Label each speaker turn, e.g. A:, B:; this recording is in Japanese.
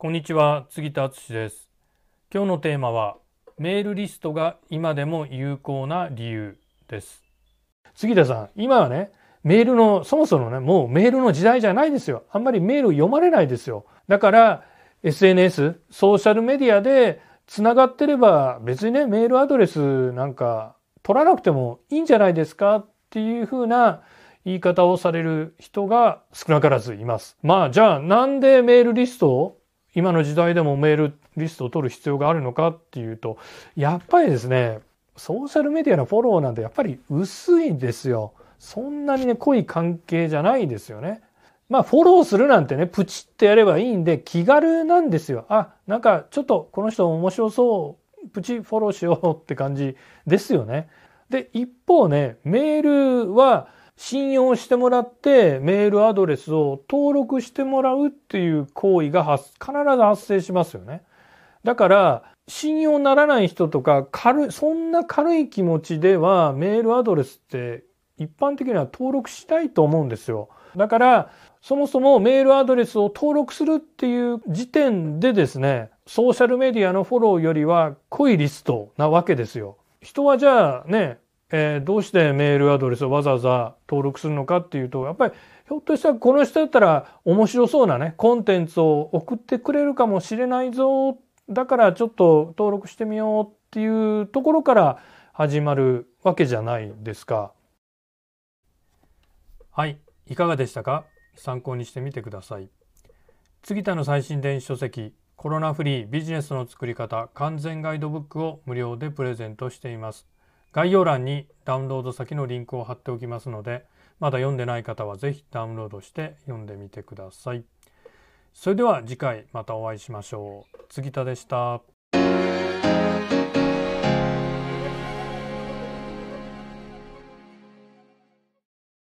A: こんにちは杉田敦です。今日のテーマはメールリストが今でも有効な理由です。杉田さん今はねメールのそもそもねもうメールの時代じゃないですよ。あんまりメール読まれないですよ。だから SNS ソーシャルメディアでつながってれば別にねメールアドレスなんか取らなくてもいいんじゃないですかっていうふうな言い方をされる人が少なからずいます。まあじゃあなんでメールリストを今の時代でもメールリストを取る必要があるのかっていうと、やっぱりですね、ソーシャルメディアのフォローなんてやっぱり薄いんですよ。そんなにね、濃い関係じゃないですよね。まあ、フォローするなんてね、プチってやればいいんで、気軽なんですよ。あ、なんか、ちょっとこの人面白そう、プチフォローしようって感じですよね。で、一方ね、メールは、信用してもらってメールアドレスを登録してもらうっていう行為が必ず発生しますよね。だから信用ならない人とか軽、そんな軽い気持ちではメールアドレスって一般的には登録したいと思うんですよ。だからそもそもメールアドレスを登録するっていう時点でですね、ソーシャルメディアのフォローよりは濃いリストなわけですよ。人はじゃあね、えー、どうしてメールアドレスをわざわざ登録するのかっていうと、やっぱりひょっとしたらこの人だったら面白そうなね、コンテンツを送ってくれるかもしれないぞ。だからちょっと登録してみようっていうところから始まるわけじゃないですか。はい、いかがでしたか？参考にしてみてください。次田の最新電子書籍コロナフリービジネスの作り方完全ガイドブックを無料でプレゼントしています。概要欄にダウンロード先のリンクを貼っておきますのでまだ読んでない方は是非ダウンロードして読んでみてください。それでは次回またお会いしましょう。杉田でした。